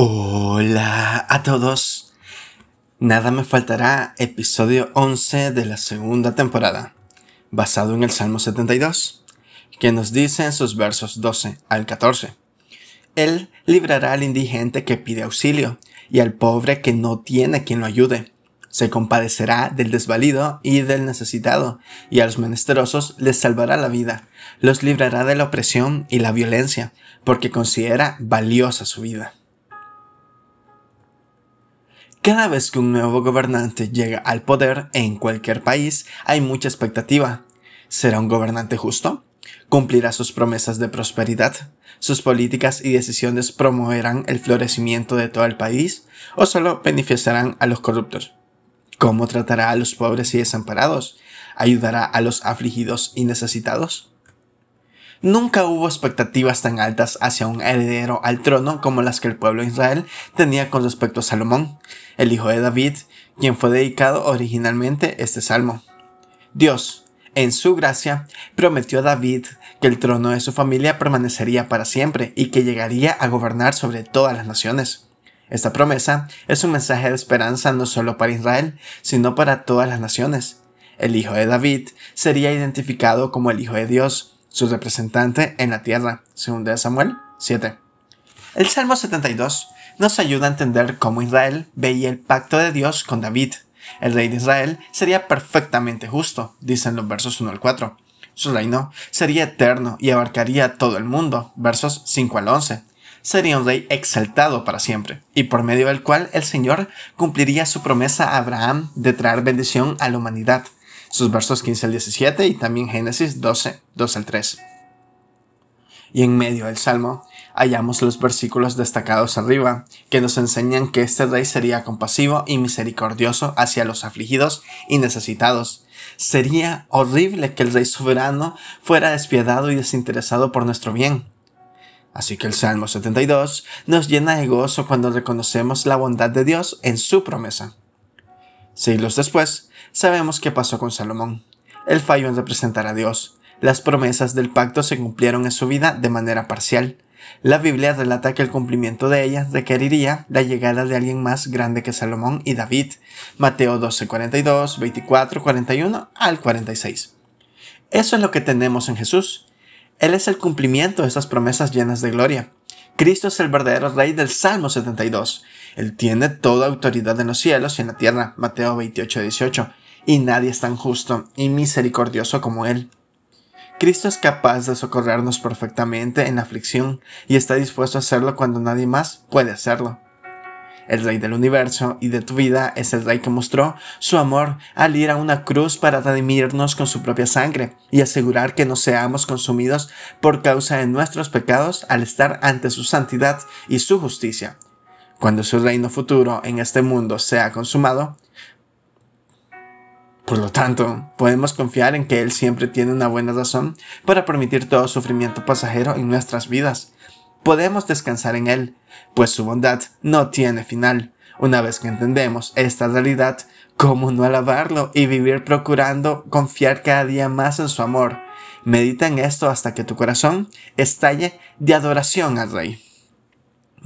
Hola a todos. Nada me faltará, episodio 11 de la segunda temporada, basado en el Salmo 72, que nos dice en sus versos 12 al 14. Él librará al indigente que pide auxilio y al pobre que no tiene quien lo ayude. Se compadecerá del desvalido y del necesitado, y a los menesterosos les salvará la vida, los librará de la opresión y la violencia, porque considera valiosa su vida. Cada vez que un nuevo gobernante llega al poder en cualquier país, hay mucha expectativa. ¿Será un gobernante justo? ¿Cumplirá sus promesas de prosperidad? ¿Sus políticas y decisiones promoverán el florecimiento de todo el país? ¿O solo beneficiarán a los corruptos? ¿Cómo tratará a los pobres y desamparados? ¿Ayudará a los afligidos y necesitados? Nunca hubo expectativas tan altas hacia un heredero al trono como las que el pueblo de Israel tenía con respecto a Salomón el hijo de David, quien fue dedicado originalmente este salmo. Dios, en su gracia, prometió a David que el trono de su familia permanecería para siempre y que llegaría a gobernar sobre todas las naciones. Esta promesa es un mensaje de esperanza no solo para Israel, sino para todas las naciones. El hijo de David sería identificado como el hijo de Dios, su representante en la tierra, según de Samuel 7. El Salmo 72 nos ayuda a entender cómo Israel veía el pacto de Dios con David. El rey de Israel sería perfectamente justo, dicen los versos 1 al 4. Su reino sería eterno y abarcaría todo el mundo, versos 5 al 11. Sería un rey exaltado para siempre, y por medio del cual el Señor cumpliría su promesa a Abraham de traer bendición a la humanidad. Sus versos 15 al 17 y también Génesis 12, 2 al 3 y en medio del Salmo hallamos los versículos destacados arriba, que nos enseñan que este rey sería compasivo y misericordioso hacia los afligidos y necesitados. Sería horrible que el rey soberano fuera despiadado y desinteresado por nuestro bien. Así que el Salmo 72 nos llena de gozo cuando reconocemos la bondad de Dios en su promesa. Siglos después, sabemos qué pasó con Salomón. Él falló en representar a Dios, las promesas del pacto se cumplieron en su vida de manera parcial. La Biblia relata que el cumplimiento de ellas requeriría la llegada de alguien más grande que Salomón y David. Mateo 12, 42, 24, 41 al 46. Eso es lo que tenemos en Jesús. Él es el cumplimiento de esas promesas llenas de gloria. Cristo es el verdadero Rey del Salmo 72. Él tiene toda autoridad en los cielos y en la tierra. Mateo 28, 18. Y nadie es tan justo y misericordioso como Él. Cristo es capaz de socorrernos perfectamente en la aflicción y está dispuesto a hacerlo cuando nadie más puede hacerlo. El Rey del universo y de tu vida es el Rey que mostró su amor al ir a una cruz para redimirnos con su propia sangre y asegurar que no seamos consumidos por causa de nuestros pecados al estar ante su santidad y su justicia. Cuando su reino futuro en este mundo sea consumado, por lo tanto, podemos confiar en que Él siempre tiene una buena razón para permitir todo sufrimiento pasajero en nuestras vidas. Podemos descansar en Él, pues su bondad no tiene final. Una vez que entendemos esta realidad, ¿cómo no alabarlo y vivir procurando confiar cada día más en su amor? Medita en esto hasta que tu corazón estalle de adoración al Rey.